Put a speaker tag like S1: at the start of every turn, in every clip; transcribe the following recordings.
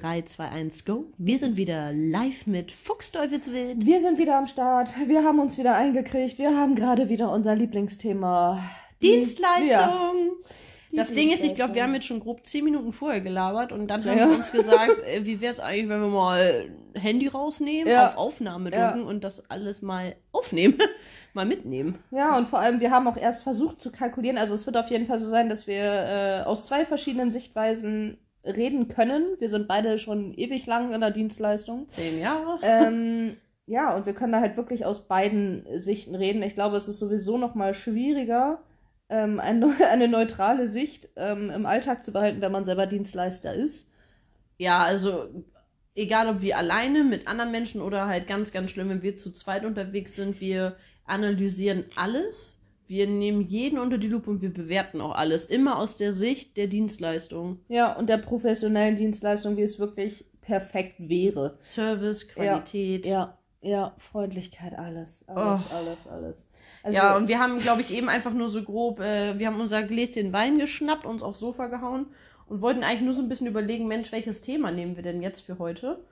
S1: 3, 2, 1, go. Wir sind wieder live mit Fuchsteufelswild.
S2: Wir sind wieder am Start. Wir haben uns wieder eingekriegt. Wir haben gerade wieder unser Lieblingsthema.
S1: Die, Dienstleistung. Ja. Das Ding ist, ich glaube, wir haben jetzt schon grob 10 Minuten vorher gelabert und dann haben ja. wir uns gesagt, äh, wie wäre es eigentlich, wenn wir mal Handy rausnehmen, ja. auf Aufnahme drücken und das alles mal aufnehmen. mal mitnehmen.
S2: Ja, und vor allem, wir haben auch erst versucht zu kalkulieren. Also es wird auf jeden Fall so sein, dass wir äh, aus zwei verschiedenen Sichtweisen reden können. Wir sind beide schon ewig lang in der Dienstleistung.
S1: Zehn Jahre.
S2: Ähm, ja, und wir können da halt wirklich aus beiden Sichten reden. Ich glaube, es ist sowieso noch mal schwieriger, ähm, eine, eine, neutrale Sicht ähm, im Alltag zu behalten, wenn man selber Dienstleister ist.
S1: Ja, also egal ob wir alleine mit anderen Menschen oder halt ganz, ganz schlimm, wenn wir zu zweit unterwegs sind, wir analysieren alles wir nehmen jeden unter die Lupe und wir bewerten auch alles. Immer aus der Sicht der Dienstleistung.
S2: Ja, und der professionellen Dienstleistung, wie es wirklich perfekt wäre.
S1: Service, Qualität.
S2: Ja, ja, ja Freundlichkeit, alles. Alles, oh. alles, alles.
S1: Also, ja, und wir haben, glaube ich, eben einfach nur so grob, äh, wir haben unser Gläschen Wein geschnappt, uns aufs Sofa gehauen und wollten eigentlich nur so ein bisschen überlegen, Mensch, welches Thema nehmen wir denn jetzt für heute?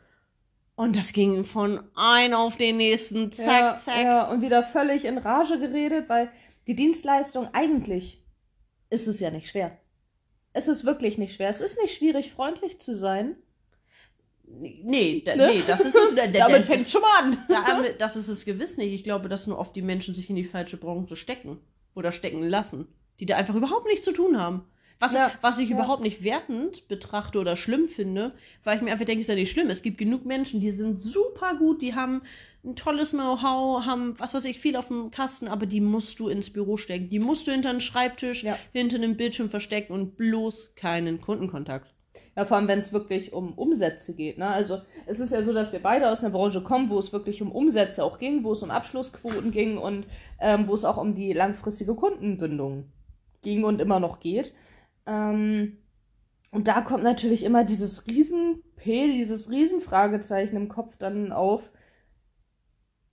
S1: Und das ging von ein auf den nächsten, zack,
S2: ja,
S1: zack.
S2: Ja, und wieder völlig in Rage geredet, weil die Dienstleistung, eigentlich ist es ja nicht schwer. Es ist wirklich nicht schwer. Es ist nicht schwierig, freundlich zu sein.
S1: Nee, da, ne? nee, das ist es.
S2: Da, damit fängt schon mal an.
S1: Damit, das ist es gewiss nicht. Ich glaube, dass nur oft die Menschen sich in die falsche Branche stecken oder stecken lassen, die da einfach überhaupt nichts zu tun haben. Was, ja, was ich ja. überhaupt nicht wertend betrachte oder schlimm finde, weil ich mir einfach denke, ist ja nicht schlimm. Es gibt genug Menschen, die sind super gut, die haben ein tolles Know-how, haben, was weiß ich, viel auf dem Kasten, aber die musst du ins Büro stecken. Die musst du hinter einen Schreibtisch, ja. hinter einem Bildschirm verstecken und bloß keinen Kundenkontakt.
S2: Ja, vor allem, wenn es wirklich um Umsätze geht. Ne? Also es ist ja so, dass wir beide aus einer Branche kommen, wo es wirklich um Umsätze auch ging, wo es um Abschlussquoten ging und ähm, wo es auch um die langfristige Kundenbindung ging und immer noch geht. Ähm, und da kommt natürlich immer dieses riesen P, dieses riesen Fragezeichen im Kopf dann auf,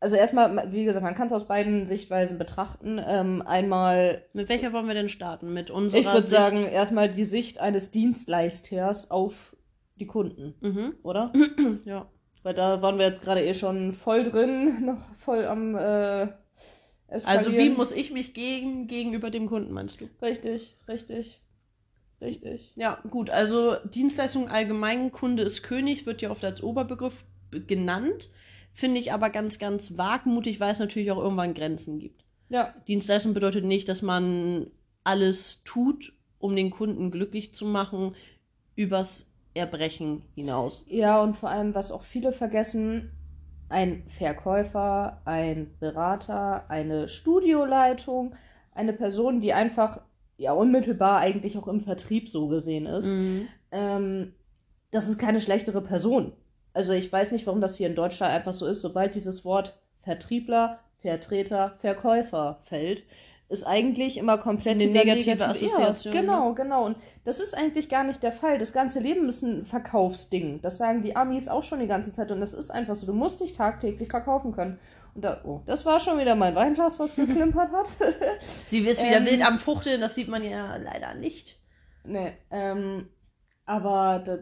S2: also erstmal, wie gesagt, man kann es aus beiden Sichtweisen betrachten. Ähm, einmal.
S1: Mit welcher wollen wir denn starten? Mit unserer
S2: Ich würde sagen, erstmal die Sicht eines Dienstleisters auf die Kunden, mhm. oder?
S1: ja.
S2: Weil da waren wir jetzt gerade eh schon voll drin, noch voll am äh,
S1: Also wie muss ich mich gegen, gegenüber dem Kunden, meinst du?
S2: Richtig, richtig. Richtig.
S1: Ja, gut. Also Dienstleistung allgemein, Kunde ist König, wird ja oft als Oberbegriff genannt. Finde ich aber ganz, ganz wagmutig, weil es natürlich auch irgendwann Grenzen gibt.
S2: Ja.
S1: Dienstleistung bedeutet nicht, dass man alles tut, um den Kunden glücklich zu machen, übers Erbrechen hinaus.
S2: Ja, und vor allem, was auch viele vergessen, ein Verkäufer, ein Berater, eine Studioleitung, eine Person, die einfach ja unmittelbar eigentlich auch im Vertrieb so gesehen ist, mhm. ähm, das ist keine schlechtere Person also ich weiß nicht, warum das hier in Deutschland einfach so ist, sobald dieses Wort Vertriebler, Vertreter, Verkäufer fällt, ist eigentlich immer komplett
S1: eine negative, negative Assoziation.
S2: Ja, genau, ne? genau. Und das ist eigentlich gar nicht der Fall. Das ganze Leben ist ein Verkaufsding. Das sagen die Amis auch schon die ganze Zeit. Und das ist einfach so. Du musst dich tagtäglich verkaufen können. Und da, oh, das war schon wieder mein Weinglas, was geklimpert hat.
S1: Sie ist wieder ähm, wild am Fuchteln, das sieht man ja leider nicht.
S2: Nee, ähm, aber das,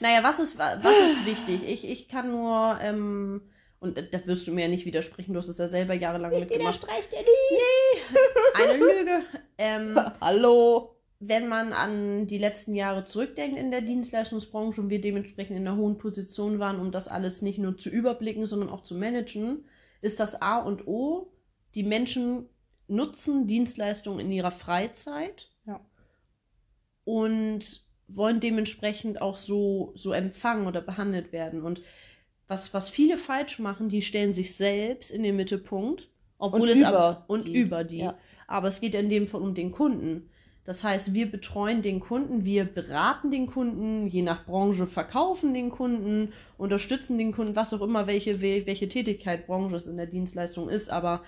S1: naja, was ist, was ist wichtig? Ich, ich kann nur, ähm, und da wirst du mir ja nicht widersprechen, du hast es ja selber jahrelang
S2: ich
S1: mitgemacht.
S2: Ich widerspreche dir nie.
S1: Nee, eine Lüge. Ähm,
S2: Hallo.
S1: Wenn man an die letzten Jahre zurückdenkt in der Dienstleistungsbranche und wir dementsprechend in einer hohen Position waren, um das alles nicht nur zu überblicken, sondern auch zu managen, ist das A und O, die Menschen nutzen Dienstleistungen in ihrer Freizeit.
S2: Ja.
S1: Und wollen dementsprechend auch so, so empfangen oder behandelt werden. Und was, was viele falsch machen, die stellen sich selbst in den Mittelpunkt, obwohl und es über ab, und die. über die. Ja. Aber es geht in dem Fall um den Kunden. Das heißt, wir betreuen den Kunden, wir beraten den Kunden, je nach Branche verkaufen den Kunden, unterstützen den Kunden, was auch immer, welche, welche Tätigkeit Branche es in der Dienstleistung ist. Aber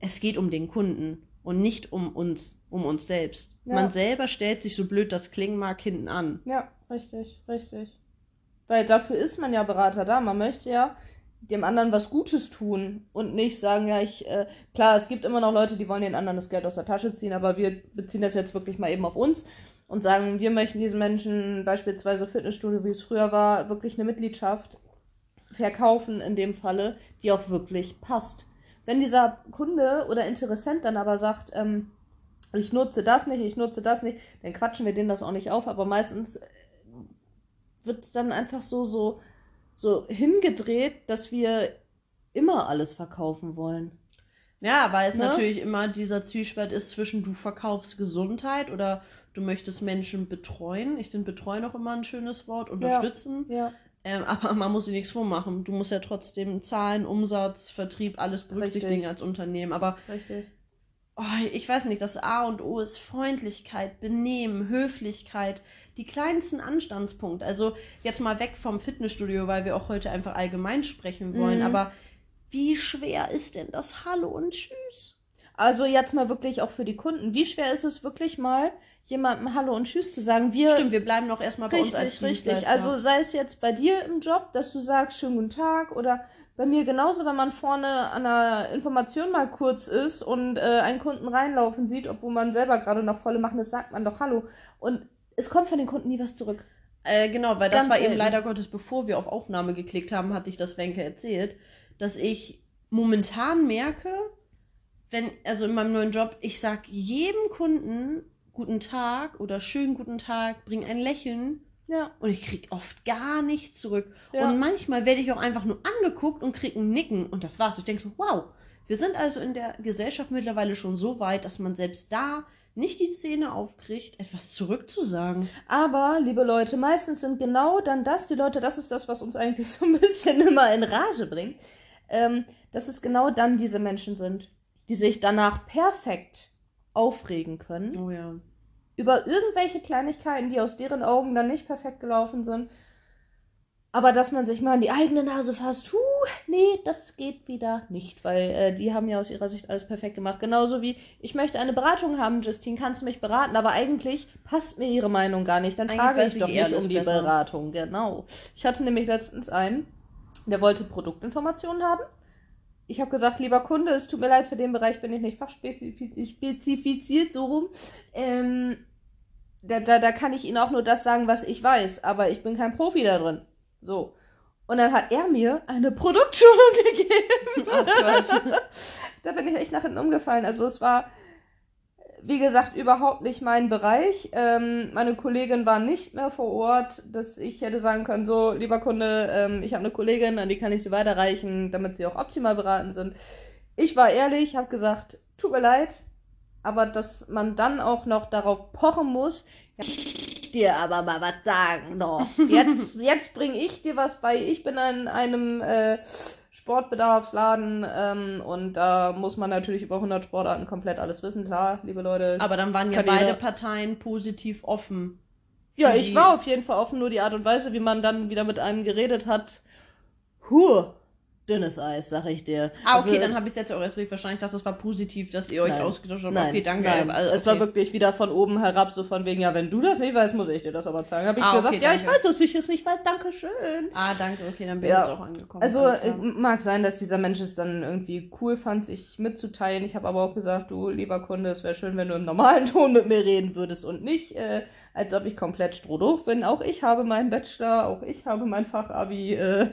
S1: es geht um den Kunden und nicht um uns, um uns selbst. Ja. Man selber stellt sich so blöd das klingen mag hinten an.
S2: Ja, richtig, richtig. Weil dafür ist man ja Berater da. Man möchte ja dem anderen was Gutes tun und nicht sagen, ja, ich, äh, klar, es gibt immer noch Leute, die wollen den anderen das Geld aus der Tasche ziehen, aber wir beziehen das jetzt wirklich mal eben auf uns und sagen, wir möchten diesen Menschen beispielsweise Fitnessstudio, wie es früher war, wirklich eine Mitgliedschaft verkaufen in dem Falle, die auch wirklich passt. Wenn dieser Kunde oder Interessent dann aber sagt, ähm, ich nutze das nicht, ich nutze das nicht, dann quatschen wir denen das auch nicht auf, aber meistens wird es dann einfach so, so, so hingedreht, dass wir immer alles verkaufen wollen.
S1: Ja, weil es ne? natürlich immer dieser Zwiespalt ist zwischen du verkaufst Gesundheit oder du möchtest Menschen betreuen. Ich finde betreuen auch immer ein schönes Wort, unterstützen. Ja. ja. Ähm, aber man muss sich nichts vormachen. Du musst ja trotzdem Zahlen, Umsatz, Vertrieb, alles berücksichtigen Richtig. als Unternehmen. Aber Richtig. Oh, ich weiß nicht, das A und O ist Freundlichkeit, Benehmen, Höflichkeit, die kleinsten Anstandspunkte. Also jetzt mal weg vom Fitnessstudio, weil wir auch heute einfach allgemein sprechen wollen. Mhm. Aber wie schwer ist denn das Hallo und Tschüss?
S2: Also jetzt mal wirklich auch für die Kunden. Wie schwer ist es wirklich mal, jemandem Hallo und Tschüss zu sagen? Wir
S1: Stimmt, wir bleiben noch erstmal bei
S2: richtig, uns als Richtig, Also sei es jetzt bei dir im Job, dass du sagst, schönen guten Tag oder bei mir genauso, wenn man vorne an einer Information mal kurz ist und äh, einen Kunden reinlaufen sieht, obwohl man selber gerade noch volle machen ist, sagt man doch Hallo. Und es kommt von den Kunden nie was zurück.
S1: Äh, genau, weil Ganz das war selten. eben leider Gottes, bevor wir auf Aufnahme geklickt haben, hatte ich das Wenke erzählt, dass ich momentan merke, wenn, also in meinem neuen Job, ich sag jedem Kunden guten Tag oder schönen guten Tag, bring ein Lächeln ja. Und ich krieg oft gar nichts zurück. Ja. Und manchmal werde ich auch einfach nur angeguckt und krieg ein Nicken und das war's. Ich denke so, wow, wir sind also in der Gesellschaft mittlerweile schon so weit, dass man selbst da nicht die Szene aufkriegt, etwas zurückzusagen.
S2: Aber, liebe Leute, meistens sind genau dann das, die Leute, das ist das, was uns eigentlich so ein bisschen immer in Rage bringt, ähm, dass es genau dann diese Menschen sind, die sich danach perfekt aufregen können.
S1: Oh ja
S2: über irgendwelche Kleinigkeiten, die aus deren Augen dann nicht perfekt gelaufen sind. Aber dass man sich mal in die eigene Nase fasst, huh, nee, das geht wieder nicht, weil äh, die haben ja aus ihrer Sicht alles perfekt gemacht. Genauso wie, ich möchte eine Beratung haben, Justine, kannst du mich beraten? Aber eigentlich passt mir ihre Meinung gar nicht. Dann eigentlich frage ich doch nicht um die besser. Beratung, genau. Ich hatte nämlich letztens einen, der wollte Produktinformationen haben. Ich habe gesagt, lieber Kunde, es tut mir leid, für den Bereich bin ich nicht fachspezifiziert, so rum. Ähm, da, da, da kann ich Ihnen auch nur das sagen, was ich weiß, aber ich bin kein Profi da drin. So. Und dann hat er mir eine Produktschulung gegeben. Ach da bin ich echt nach hinten umgefallen. Also es war, wie gesagt, überhaupt nicht mein Bereich. Ähm, meine Kollegin war nicht mehr vor Ort, dass ich hätte sagen können, so, lieber Kunde, ähm, ich habe eine Kollegin, an die kann ich sie weiterreichen, damit sie auch optimal beraten sind. Ich war ehrlich, habe gesagt, tut mir leid, aber dass man dann auch noch darauf pochen muss, dir aber mal was sagen noch. Jetzt, jetzt bringe ich dir was bei. Ich bin in einem äh, Sportbedarfsladen ähm, und da muss man natürlich über 100 Sportarten komplett alles wissen, klar, liebe Leute.
S1: Aber dann waren ja beide Parteien positiv offen.
S2: Ja, ich war auf jeden Fall offen, nur die Art und Weise, wie man dann wieder mit einem geredet hat. Huh, dünnes Eis, sag ich dir.
S1: Ah, okay, also, dann habe ich es jetzt auch erst richtig verstanden. Ich dachte, das war positiv, dass ihr euch nein, ausgetauscht habt.
S2: Nein,
S1: okay, danke.
S2: Nein. Also, okay. Es war wirklich wieder von oben herab, so von wegen, ja, wenn du das nicht weißt, muss ich dir das aber zeigen. Habe ich ah, gesagt, okay, ja, ich weiß, dass ich es nicht weiß, danke schön.
S1: Ah, danke, okay, dann bin ja. ich jetzt auch angekommen.
S2: Also, äh, mag sein, dass dieser Mensch es dann irgendwie cool fand, sich mitzuteilen. Ich habe aber auch gesagt, du, lieber Kunde, es wäre schön, wenn du im normalen Ton mit mir reden würdest und nicht äh, als ob ich komplett strohdoof bin. Auch ich habe meinen Bachelor, auch ich habe mein Fachabi. Äh,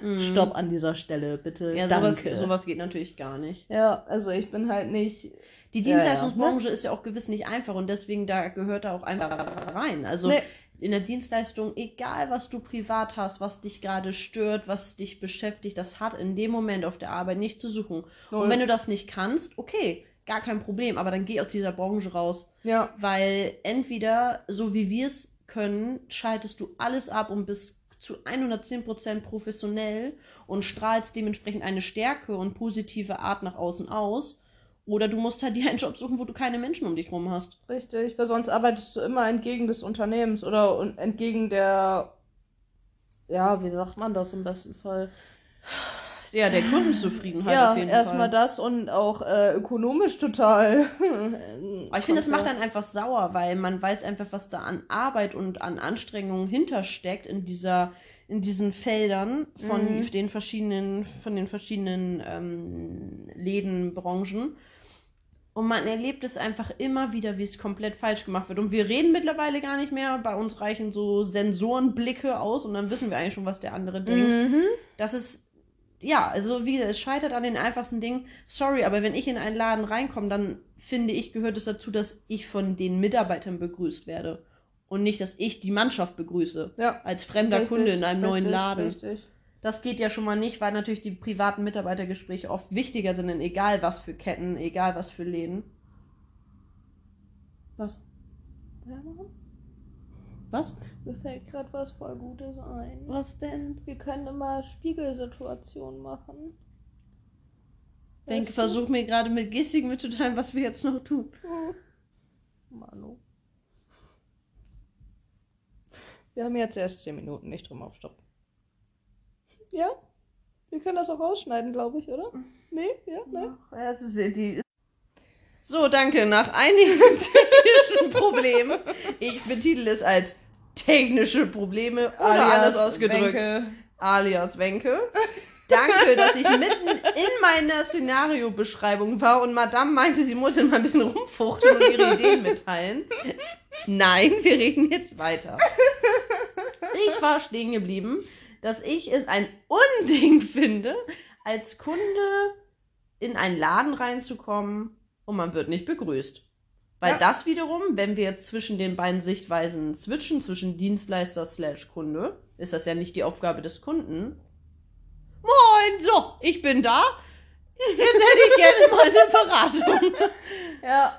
S2: mm. Stopp an dieser Stelle, bitte.
S1: Ja, Danke. Sowas, sowas geht natürlich gar nicht.
S2: Ja, also ich bin halt nicht.
S1: Die Dienstleistungsbranche ja, ja. ist ja auch gewiss nicht einfach und deswegen da gehört da auch einfach rein. Also nee. in der Dienstleistung, egal was du privat hast, was dich gerade stört, was dich beschäftigt, das hat in dem Moment auf der Arbeit nicht zu suchen. Null. Und wenn du das nicht kannst, okay, gar kein Problem, aber dann geh aus dieser Branche raus.
S2: Ja.
S1: Weil entweder, so wie wir es können, schaltest du alles ab und bist zu 110% professionell und strahlst dementsprechend eine Stärke und positive Art nach außen aus. Oder du musst halt dir einen Job suchen, wo du keine Menschen um dich rum hast.
S2: Richtig, weil sonst arbeitest du immer entgegen des Unternehmens oder entgegen der, ja, wie sagt man das im besten Fall?
S1: Ja, der Kundenzufriedenheit
S2: ja, auf jeden Fall. erstmal das und auch äh, ökonomisch total.
S1: Aber ich finde, das macht dann einfach sauer, weil man weiß einfach, was da an Arbeit und an Anstrengungen hintersteckt in dieser in diesen Feldern von mhm. den verschiedenen von den verschiedenen ähm, Läden, Branchen. Und man erlebt es einfach immer wieder, wie es komplett falsch gemacht wird. Und wir reden mittlerweile gar nicht mehr. Bei uns reichen so Sensorenblicke aus und dann wissen wir eigentlich schon, was der andere denkt.
S2: Mhm.
S1: Das ist, ja, also wie gesagt, es scheitert an den einfachsten Dingen. Sorry, aber wenn ich in einen Laden reinkomme, dann finde ich, gehört es dazu, dass ich von den Mitarbeitern begrüßt werde. Und nicht, dass ich die Mannschaft begrüße.
S2: Ja.
S1: Als fremder
S2: Richtig,
S1: Kunde in einem neuen
S2: richtig,
S1: Laden.
S2: Richtig.
S1: Das geht ja schon mal nicht, weil natürlich die privaten Mitarbeitergespräche oft wichtiger sind, in egal was für Ketten, egal was für Läden. Was? Was?
S2: Mir fällt gerade was voll Gutes ein.
S1: Was denn?
S2: Wir können immer Spiegelsituationen machen. Du?
S1: versucht mir gerade mit Gestiken mitzuteilen, was wir jetzt noch tun.
S2: Hm. Manu. Wir haben jetzt erst 10 Minuten, nicht drum auf Stopp. Ja? Wir können das auch rausschneiden, glaube ich, oder? Nee? Ja? Nein?
S1: Ja, das ist die. So, danke. Nach einigen technischen Problemen, ich betitel es als technische Probleme oder alles ausgedrückt,
S2: Wenke.
S1: alias Wenke. Danke, dass ich mitten in meiner Szenariobeschreibung war und Madame meinte, sie muss immer ein bisschen rumfuchteln und ihre Ideen mitteilen. Nein, wir reden jetzt weiter. Ich war stehen geblieben, dass ich es ein Unding finde, als Kunde in einen Laden reinzukommen und man wird nicht begrüßt. Weil
S2: Ja.
S1: das wiederum, wenn wir jetzt zwischen den beiden Sichtweisen switchen, zwischen Dienstleister slash Kunde, ist das ja nicht die Aufgabe des Kunden. Moin, so, ich bin da. Jetzt hätte ich gerne mal eine Beratung.
S2: Ja.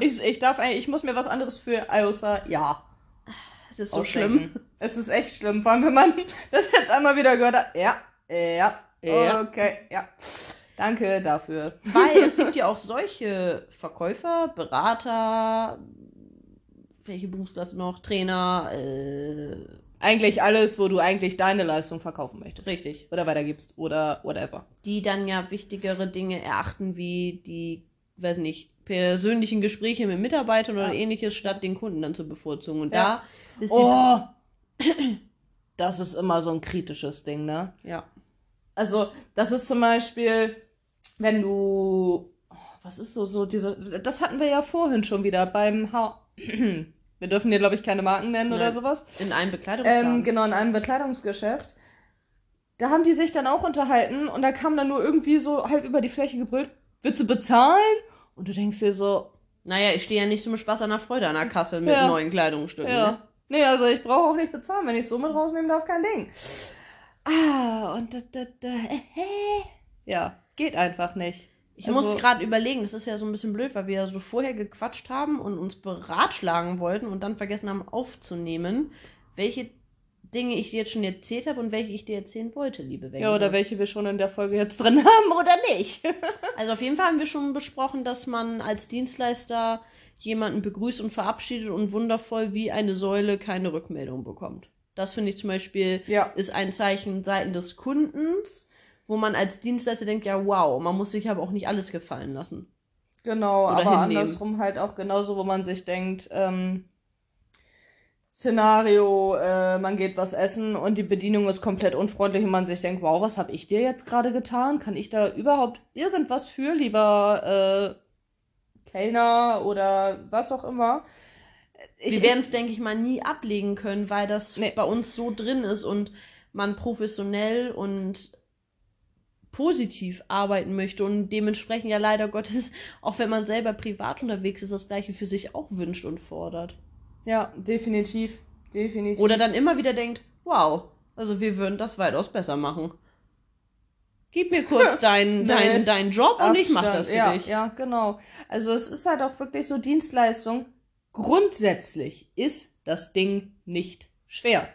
S2: ich, ich darf eigentlich, ich muss mir was anderes für außer ja.
S1: Das ist so
S2: ausdenken.
S1: schlimm.
S2: Es ist echt schlimm, vor allem wenn man das jetzt einmal wieder gehört hat. Ja, ja,
S1: Ja.
S2: okay, ja. Danke dafür.
S1: Weil es gibt ja auch solche Verkäufer, Berater, welche Berufsklasse noch, Trainer, äh,
S2: Eigentlich alles, wo du eigentlich deine Leistung verkaufen möchtest.
S1: richtig,
S2: Oder weitergibst oder whatever.
S1: die dann ja wichtigere Dinge erachten, wie die, weiß nicht, persönlichen Gespräche mit Mitarbeitern oder
S2: Ja.
S1: ähnliches, statt den Kunden dann zu bevorzugen. Und
S2: Ja.
S1: da ist
S2: Oh! Das ist immer so ein kritisches Ding, ne?
S1: ja,
S2: Also, das ist zum Beispiel, wenn du. oh, Was ist so, so diese. Das hatten wir ja vorhin schon wieder beim Ha. Wir dürfen hier, glaube ich, keine Marken nennen oder
S1: Nein.
S2: sowas.
S1: in einem Bekleidungsladen.
S2: Ähm, genau, in einem Bekleidungsgeschäft. Da haben die sich dann auch unterhalten und da kam dann nur irgendwie so halb über die Fläche gebrüllt, willst du bezahlen? Und du denkst dir so,
S1: Naja, ich stehe ja nicht zum Spaß an der Freude an der Kasse mit
S2: Ja.
S1: neuen Kleidungsstücken. Ne?
S2: ja. Nee, also ich brauche auch nicht bezahlen, wenn ich so mit rausnehmen darf, kein Ding. Ah, und da, da, da, äh, hä? Ja, geht einfach nicht.
S1: Ich
S2: Also-
S1: muss gerade überlegen, das ist ja so ein bisschen blöd, weil wir ja so vorher gequatscht haben und uns beratschlagen wollten und dann vergessen haben aufzunehmen, welche Dinge ich dir jetzt schon erzählt habe und welche ich dir erzählen wollte, liebe Wenke.
S2: Ja, oder welche wir schon in der Folge jetzt drin haben oder nicht.
S1: Also auf jeden Fall haben wir schon besprochen, dass man als Dienstleister jemanden begrüßt und verabschiedet und wundervoll wie eine Säule keine Rückmeldung bekommt. Das finde ich zum Beispiel
S2: Ja.
S1: ist ein Zeichen seiten des Kundens, wo man als Dienstleister denkt, ja wow, man muss sich aber auch nicht alles gefallen lassen.
S2: Genau,
S1: Oder
S2: aber
S1: hinnehmen.
S2: andersrum halt auch genauso, wo man sich denkt, ähm, Szenario, äh, man geht was essen und die Bedienung ist komplett unfreundlich und man sich denkt, wow, was habe ich dir jetzt gerade getan? Kann ich da überhaupt irgendwas für, lieber äh, Kellner oder was auch immer?
S1: wir werden es, denke ich mal, nie ablegen können, weil das
S2: Nee.
S1: bei uns so drin ist und man professionell und positiv arbeiten möchte und dementsprechend ja leider Gottes, auch wenn man selber privat unterwegs ist, das gleiche für sich auch wünscht und fordert.
S2: Ja, definitiv. Definitiv.
S1: Oder dann immer wieder denkt, wow, also wir würden das weitaus besser machen. Gib mir kurz deinen dein, deinen Job und ich mach
S2: Abstand.
S1: das für
S2: ja,
S1: dich.
S2: Ja, genau. Also es ist halt auch wirklich so Dienstleistung. Grundsätzlich ist das Ding nicht schwer.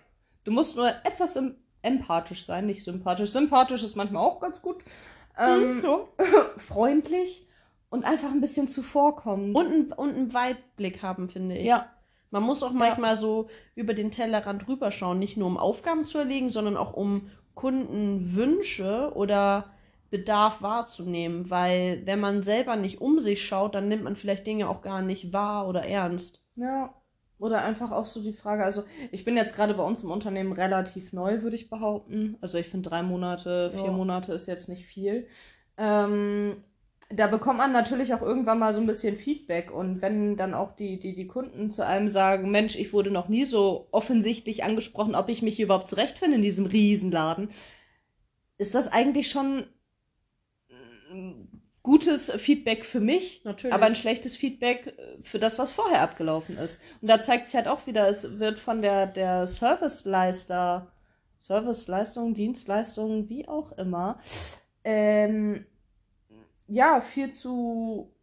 S2: Du musst nur etwas em- empathisch sein, nicht sympathisch. Sympathisch ist manchmal auch ganz gut. Ähm,
S1: so.
S2: freundlich und einfach ein bisschen zuvorkommen.
S1: Und, ein, und einen Weitblick haben, finde ich.
S2: ja,
S1: Man muss auch manchmal so über den Tellerrand rüberschauen, nicht nur um Aufgaben zu erlegen, sondern auch um Kundenwünsche oder Bedarf wahrzunehmen, weil wenn man selber nicht um sich schaut, dann nimmt man vielleicht Dinge auch gar nicht wahr oder ernst.
S2: ja. Oder einfach auch so die Frage, also ich bin jetzt gerade bei uns im Unternehmen relativ neu, würde ich behaupten. Also ich finde drei Monate, vier
S1: Ja.
S2: Monate ist jetzt nicht viel. Ähm, da bekommt man natürlich auch irgendwann mal so ein bisschen Feedback. Und wenn dann auch die, die, die Kunden zu einem sagen, Mensch, ich wurde noch nie so offensichtlich angesprochen, ob ich mich hier überhaupt zurechtfinde in diesem Riesenladen, ist das eigentlich schon gutes Feedback für mich,
S1: Natürlich.
S2: aber ein schlechtes Feedback für das, was vorher abgelaufen ist. Und da zeigt sich halt auch wieder, es wird von der, der Serviceleister, Serviceleistung, Dienstleistung, wie auch immer, ähm, ja, viel zu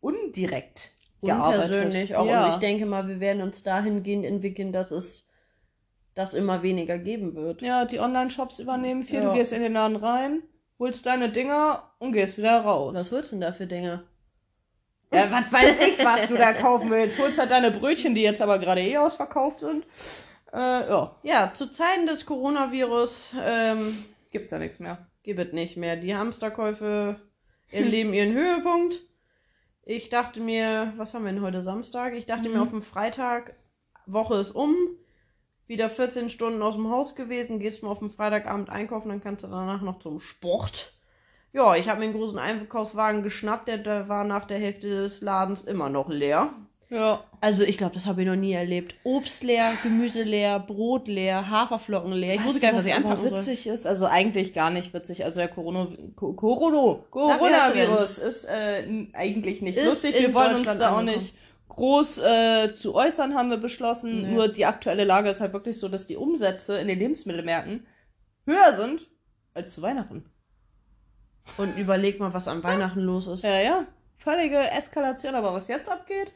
S2: undirekt gearbeitet.
S1: Unpersönlich auch.
S2: Ja.
S1: Und ich denke mal, wir werden uns dahingehend entwickeln, dass es das immer weniger geben wird.
S2: Ja, die Online-Shops übernehmen viel.
S1: Ja.
S2: Du gehst in den Laden rein, holst deine Dinger und gehst wieder raus.
S1: Was wird's denn da für Dinge?
S2: Ja, was weiß ich, was du da kaufen willst. Holst halt deine Brötchen, die jetzt aber gerade eh ausverkauft sind. Äh, ja,
S1: Ja, zu Zeiten des Coronavirus ähm,
S2: gibt's ja nichts mehr.
S1: gibt es nicht mehr. Die Hamsterkäufe erleben ihren Höhepunkt. Ich dachte mir, was haben wir denn heute Samstag? Ich dachte
S2: Mhm.
S1: mir auf dem Freitag, Woche ist um, wieder 14 Stunden aus dem Haus gewesen, gehst mal auf dem Freitagabend einkaufen, dann kannst du danach noch zum Sport. Ja, ich habe mir einen großen Einkaufswagen geschnappt, der, der war nach der Hälfte des Ladens immer noch leer.
S2: Ja.
S1: Also ich glaube, das habe ich noch nie erlebt. Obst leer, Gemüse leer, Brot leer, Haferflocken leer. Ich wusste gar nicht, was ich anpacken soll.
S2: witzig ist? Also eigentlich gar nicht witzig. Also der Corona, Co Corona, Coronavirus ist äh, eigentlich nicht
S1: Ist
S2: lustig. Wir wollen uns da auch nicht groß äh, zu äußern, haben wir beschlossen.
S1: Nee.
S2: Nur die aktuelle Lage ist halt wirklich so, dass die Umsätze in den Lebensmittelmärkten höher sind als zu Weihnachten.
S1: Und überleg mal, was an Weihnachten los ist.
S2: Ja, ja. Völlige Eskalation. Aber was jetzt abgeht,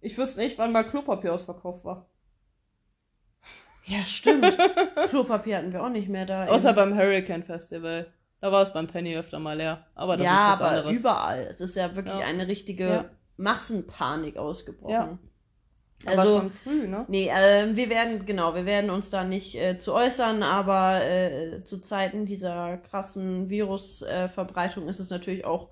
S2: ich wüsste nicht, wann mal Klopapier ausverkauft war.
S1: Ja, stimmt. Klopapier hatten wir auch nicht mehr da.
S2: Außer beim Hurricane Festival. Da war es beim Penny öfter mal leer. Aber das
S1: ja,
S2: ist was
S1: aber
S2: anderes.
S1: überall. Es ist ja wirklich
S2: Ja.
S1: eine richtige
S2: Ja.
S1: Massenpanik ausgebrochen.
S2: Ja. Aber
S1: Also,
S2: schon früh, ne?
S1: nee, äh, wir werden, genau, wir werden uns da nicht äh, zu äußern, aber äh, zu Zeiten dieser krassen Virusverbreitung äh, ist es natürlich auch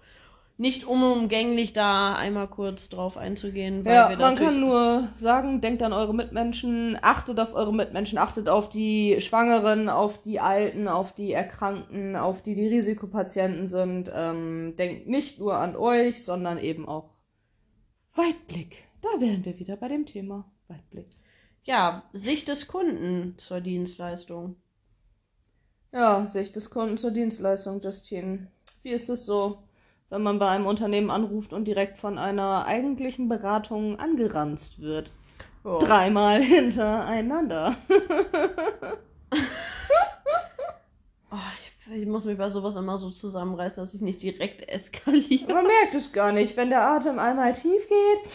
S1: nicht unumgänglich, da einmal kurz drauf einzugehen. Weil
S2: Ja, man kann nur sagen, denkt an eure Mitmenschen, achtet auf eure Mitmenschen, achtet auf die Schwangeren, auf die Alten, auf die Erkrankten, auf die, die Risikopatienten sind. Ähm, denkt nicht nur an euch, sondern eben auch Weitblick. Da wären wir wieder bei dem Thema Weitblick.
S1: Ja, Sicht des Kunden zur Dienstleistung.
S2: Ja, Sicht des Kunden zur Dienstleistung, Justine. Wie ist es so, wenn man bei einem Unternehmen anruft und direkt von einer eigentlichen Beratung angeranzt wird?
S1: Ja.
S2: Dreimal hintereinander.
S1: Oh, ich, ich muss mich bei sowas immer so zusammenreißen, dass ich nicht direkt eskaliere.
S2: Man merkt es gar nicht, wenn der Atem einmal tief geht.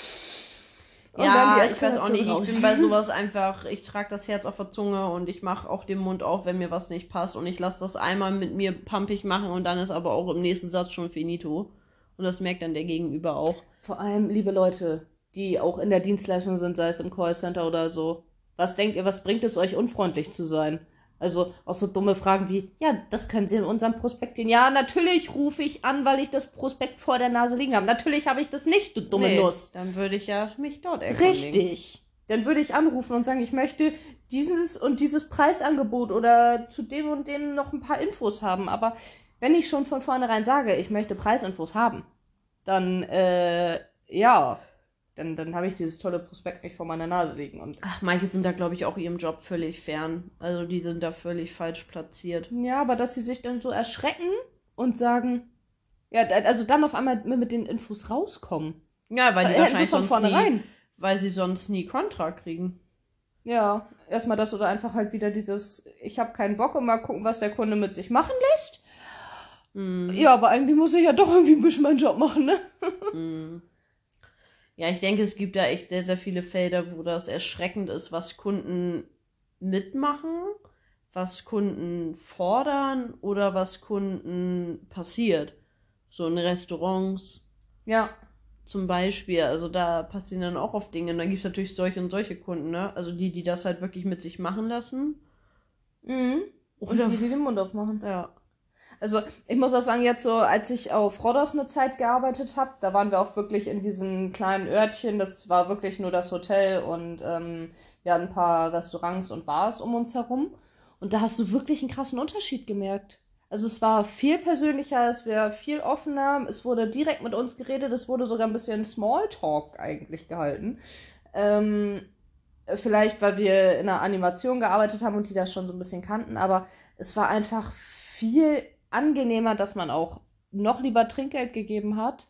S2: und
S1: ja, ich weiß auch nicht. Ich
S2: Eskalation
S1: bin bei
S2: raus.
S1: sowas einfach, ich trage das Herz auf der Zunge und ich mache auch den Mund auf, wenn mir was nicht passt. Und ich lasse das einmal mit mir pumpig machen und dann ist aber auch im nächsten Satz schon finito. Und das merkt dann der Gegenüber auch.
S2: Vor allem, liebe Leute, die auch in der Dienstleistung sind, sei es im Callcenter oder so. Was denkt ihr, was bringt es euch, unfreundlich zu sein? Also auch so dumme Fragen wie, ja, das können Sie in unserem Prospekt sehen. Ja, natürlich rufe ich an, weil ich das Prospekt vor der Nase liegen habe. Natürlich habe ich das nicht, du dumme
S1: Nee,
S2: Nuss.
S1: Dann würde ich ja mich dort erkundigen.
S2: Richtig. Dann würde ich anrufen und sagen, ich möchte dieses und dieses Preisangebot oder zu dem und dem noch ein paar Infos haben. Aber wenn ich schon von vornherein sage, ich möchte Preisinfos haben, dann, äh, ja, dann, dann habe ich dieses tolle Prospekt nicht vor meiner Nase liegen. Und
S1: Ach, manche sind da, glaube ich, auch ihrem Job völlig fern. Also die sind da völlig falsch platziert.
S2: ja, aber dass sie sich dann so erschrecken und sagen, ja, da- also dann auf einmal mit den Infos rauskommen.
S1: Ja, weil die
S2: sie
S1: wahrscheinlich
S2: von
S1: sonst nie,
S2: vornherein.
S1: weil sie sonst nie Kontra kriegen.
S2: Ja, erstmal das oder einfach halt wieder dieses, ich habe keinen Bock und mal gucken, was der Kunde mit sich machen lässt.
S1: Hm.
S2: Ja, aber eigentlich muss ich ja doch irgendwie ein bisschen meinen Job machen, ne?
S1: Hm. Ja, ich denke, es gibt da echt sehr, sehr viele Felder, wo das erschreckend ist, was Kunden mitmachen, was Kunden fordern oder was Kunden passiert. So in Restaurants
S2: Ja.
S1: zum Beispiel. Also da passieren dann auch oft Dinge. Und dann gibt es natürlich solche und solche Kunden, ne? Also die, die das halt wirklich mit sich machen lassen.
S2: Mhm. Und
S1: Oder
S2: die, die den Mund aufmachen.
S1: ja.
S2: Also, ich muss auch sagen, jetzt so, als ich auf Rodos eine Zeit gearbeitet habe, da waren wir auch wirklich in diesem kleinen Örtchen. Das war wirklich nur das Hotel und ähm, wir hatten ein paar Restaurants und Bars um uns herum. Und da hast du wirklich einen krassen Unterschied gemerkt. Also es war viel persönlicher, es war viel offener, es wurde direkt mit uns geredet, es wurde sogar ein bisschen Smalltalk eigentlich gehalten. Ähm, vielleicht, weil wir in einer Animation gearbeitet haben und die das schon so ein bisschen kannten, aber es war einfach viel angenehmer, dass man auch noch lieber Trinkgeld gegeben hat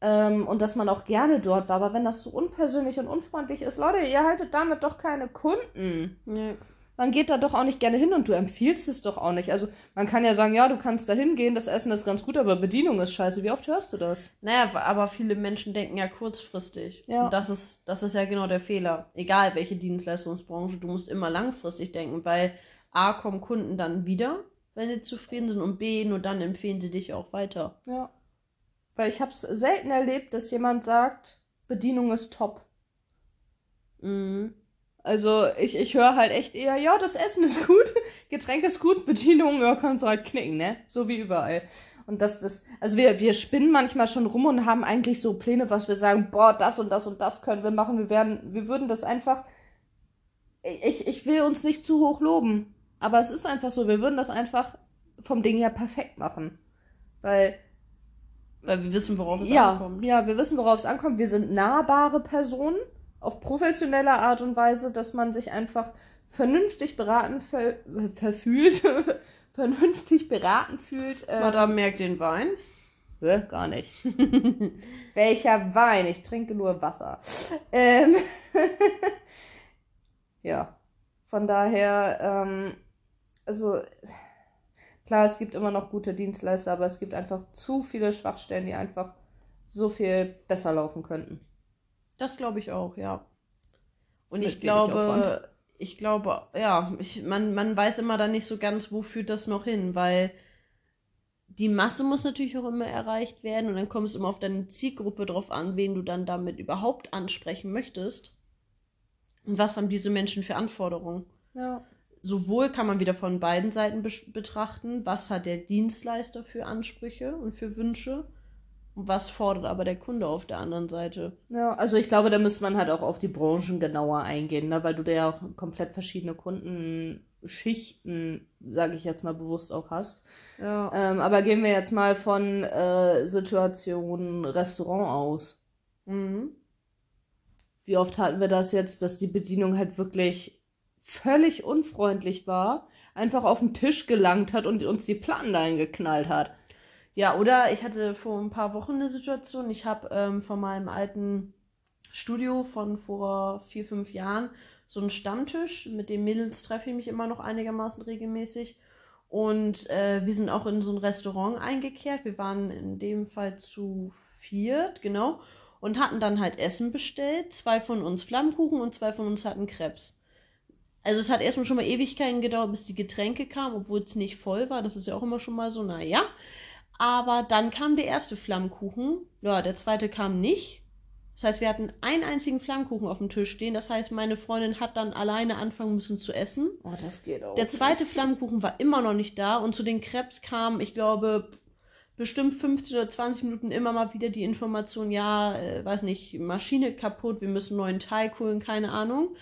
S2: ähm, und dass man auch gerne dort war. Aber wenn das so unpersönlich und unfreundlich ist, Leute, ihr haltet damit doch keine Kunden. Nee. Man geht da doch auch nicht gerne hin und du empfiehlst es doch auch nicht. Also man kann ja sagen, ja, du kannst da hingehen, das Essen ist ganz gut, aber Bedienung ist scheiße. Wie oft hörst du das?
S1: Naja, aber viele Menschen denken ja kurzfristig. Ja. Und das ist, das ist ja genau der Fehler. Egal welche Dienstleistungsbranche, du musst immer langfristig denken, weil A kommen Kunden dann wieder, wenn sie zufrieden sind und B, nur dann empfehlen sie dich auch weiter.
S2: Ja. Weil ich habe es selten erlebt, dass jemand sagt, Bedienung ist top. Mhm. Also ich, ich höre halt echt eher, ja, das Essen ist gut, Getränk ist gut, Bedienung, ja, kannst du halt knicken, ne? So wie überall. Und das, das, also wir, wir spinnen manchmal schon rum und haben eigentlich so Pläne, was wir sagen, boah, das und das und das können wir machen. Wir werden, wir würden das einfach, ich, ich will uns nicht zu hoch loben, aber es ist einfach so, wir würden das einfach vom Ding her perfekt machen. Weil
S1: weil wir wissen, worauf es
S2: ja,
S1: ankommt.
S2: Ja, wir wissen, worauf es ankommt. Wir sind nahbare Personen auf professionelle Art und Weise, dass man sich einfach vernünftig beraten ver verfühlt, vernünftig beraten fühlt.
S1: Ähm, Madame merkt den Wein.
S2: Äh, gar nicht. Welcher Wein? Ich trinke nur Wasser. Ähm ja, von daher, ähm, also Klar, es gibt immer noch gute Dienstleister, aber es gibt einfach zu viele Schwachstellen, die einfach so viel besser laufen könnten.
S1: Das glaube ich auch, ja. Und Mit ich glaube, ich glaube, ja, ich, man, man weiß immer dann nicht so ganz, wo führt das noch hin, weil die Masse muss natürlich auch immer erreicht werden und dann kommt es immer auf deine Zielgruppe drauf an, wen du dann damit überhaupt ansprechen möchtest. Und was haben diese Menschen für Anforderungen? Ja sowohl kann man wieder von beiden Seiten be betrachten, was hat der Dienstleister für Ansprüche und für Wünsche und was fordert aber der Kunde auf der anderen Seite.
S2: Ja, also ich glaube, da müsste man halt auch auf die Branchen genauer eingehen, ne? weil du da ja auch komplett verschiedene Kundenschichten, sage ich jetzt mal bewusst auch hast. Ja. Ähm, aber gehen wir jetzt mal von äh, Situation Restaurant aus. Mhm. Wie oft hatten wir das jetzt, dass die Bedienung halt wirklich völlig unfreundlich war, einfach auf den Tisch gelangt hat und uns die Platten da geknallt hat.
S1: Ja, oder ich hatte vor ein paar Wochen eine Situation, ich habe ähm, von meinem alten Studio von vor vier, fünf Jahren so einen Stammtisch, mit den Mädels treffe ich mich immer noch einigermaßen regelmäßig. Und äh, wir sind auch in so ein Restaurant eingekehrt. Wir waren in dem Fall zu viert, genau. Und hatten dann halt Essen bestellt. Zwei von uns Flammkuchen und zwei von uns hatten Krebs. Also es hat erstmal schon mal Ewigkeiten gedauert, bis die Getränke kamen, obwohl es nicht voll war. Das ist ja auch immer schon mal so, naja. Aber dann kam der erste Flammkuchen. Ja, der zweite kam nicht. Das heißt, wir hatten einen einzigen Flammkuchen auf dem Tisch stehen. Das heißt, meine Freundin hat dann alleine anfangen müssen zu essen.
S2: Oh, das geht auch.
S1: Der zweite Flammkuchen war immer noch nicht da. Und zu den Krebs kam, ich glaube, bestimmt 15 oder 20 Minuten immer mal wieder die Information, ja, äh, weiß nicht, Maschine kaputt, wir müssen neuen Teig holen, keine Ahnung.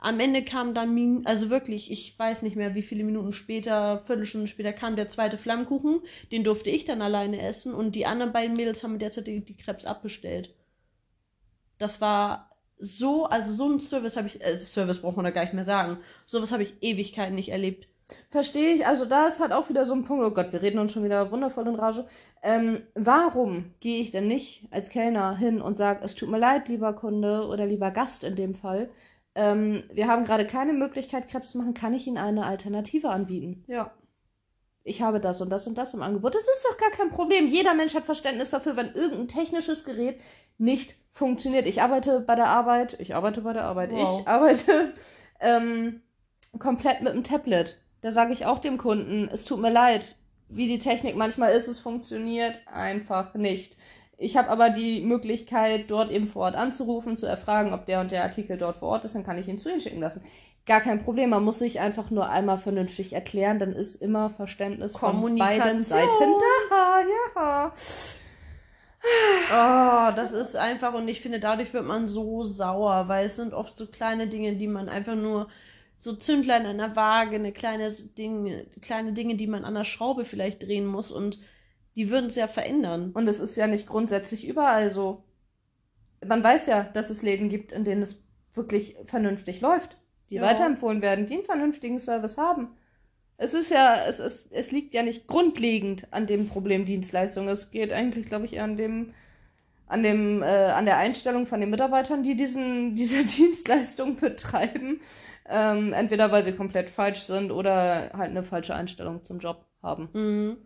S1: Am Ende kam dann, also wirklich, ich weiß nicht mehr, wie viele Minuten später, Viertelstunden später kam der zweite Flammkuchen. Den durfte ich dann alleine essen und die anderen beiden Mädels haben derzeit die, die Krebs abbestellt. Das war so, also so ein Service habe ich, äh, Service braucht man da gar nicht mehr sagen. Sowas habe ich Ewigkeiten nicht erlebt.
S2: Verstehe ich, also da ist halt auch wieder so ein Punkt, oh Gott, wir reden uns schon wieder wundervoll in Rage. Ähm, warum gehe ich denn nicht als Kellner hin und sage, es tut mir leid, lieber Kunde oder lieber Gast in dem Fall, ähm, wir haben gerade keine Möglichkeit, Krebs zu machen, kann ich Ihnen eine Alternative anbieten?
S1: Ja.
S2: Ich habe das und das und das im Angebot. Das ist doch gar kein Problem. Jeder Mensch hat Verständnis dafür, wenn irgendein technisches Gerät nicht funktioniert. Ich arbeite bei der Arbeit, ich arbeite bei der Arbeit, wow. ich arbeite ähm, komplett mit dem Tablet. Da sage ich auch dem Kunden, es tut mir leid, wie die Technik manchmal ist, es funktioniert einfach nicht. Ich habe aber die Möglichkeit, dort eben vor Ort anzurufen, zu erfragen, ob der und der Artikel dort vor Ort ist, dann kann ich ihn zu Ihnen schicken lassen. Gar kein Problem, man muss sich einfach nur einmal vernünftig erklären, dann ist immer Verständnis von beiden Seiten da. Ja.
S1: Oh, das ist einfach, und ich finde, dadurch wird man so sauer, weil es sind oft so kleine Dinge, die man einfach nur so Zündlein an der Waage, eine kleine Dinge, kleine Dinge, die man an der Schraube vielleicht drehen muss und die würden es ja verändern.
S2: Und es ist ja nicht grundsätzlich überall so. Man weiß ja, dass es Läden gibt, in denen es wirklich vernünftig läuft, die
S1: Ja.
S2: weiterempfohlen werden, die einen vernünftigen Service haben. Es ist ja, es, ist, es liegt ja nicht grundlegend an dem Problem Dienstleistung. Es geht eigentlich, glaube ich, eher an dem, an dem, äh, an der Einstellung von den Mitarbeitern, die diesen, diese Dienstleistung betreiben. Ähm, entweder weil sie komplett falsch sind oder halt eine falsche Einstellung zum Job haben.
S1: Mhm.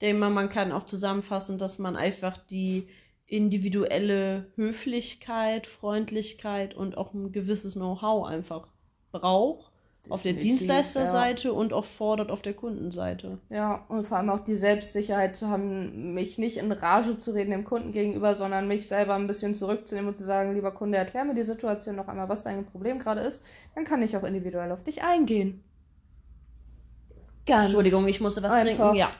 S1: Denke mal, man kann auch zusammenfassen, dass man einfach die individuelle Höflichkeit, Freundlichkeit und auch ein gewisses Know-how einfach braucht. Auf der
S2: Definitiv,
S1: Dienstleisterseite und auch fordert auf der Kundenseite.
S2: Ja, und vor allem auch die Selbstsicherheit zu haben, mich nicht in Rage zu reden dem Kunden gegenüber, sondern mich selber ein bisschen zurückzunehmen und zu sagen, lieber Kunde, erklär mir die Situation noch einmal, was dein Problem gerade ist. Dann kann ich auch individuell auf dich eingehen. Ganz.
S1: Entschuldigung, ich musste was
S2: einfach.
S1: trinken. Ja,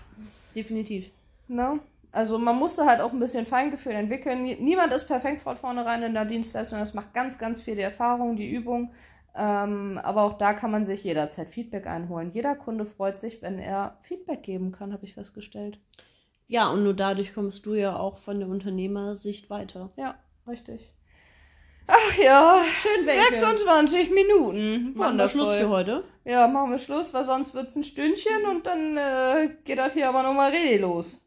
S1: definitiv.
S2: Ne? Also man musste halt auch ein bisschen Feingefühl entwickeln. Nie- Niemand ist perfekt von vornherein in der Dienstleistung. Das macht ganz, ganz viel die Erfahrung, die Übung. Ähm, aber auch da kann man sich jederzeit Feedback einholen. Jeder Kunde freut sich, wenn er Feedback geben kann, habe ich festgestellt.
S1: Ja, und nur dadurch kommst du ja auch von der Unternehmersicht weiter.
S2: Ja, richtig. Ach ja,
S1: Schön,
S2: 26 Minuten.
S1: Machen wir Schluss für
S2: Wundervoll.
S1: heute.
S2: Ja, machen wir Schluss, weil sonst wird's ein Stündchen und dann äh, geht das hier aber nochmal richtig los.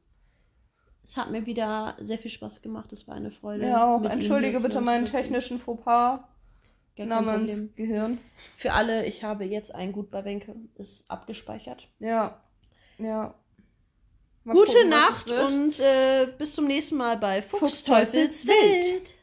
S1: Es hat mir wieder sehr viel Spaß gemacht. Es war eine Freude.
S2: Ja, auch entschuldige bitte meinen technischen Fauxpas namens. Gehirn.
S1: Für alle, ich habe jetzt ein Gut bei Wenke. Ist abgespeichert.
S2: Ja, ja. Mal
S1: Gute
S2: gucken,
S1: Nacht und äh, bis zum nächsten Mal bei
S2: Fuchsteufels
S1: Fuchsteufels Wild.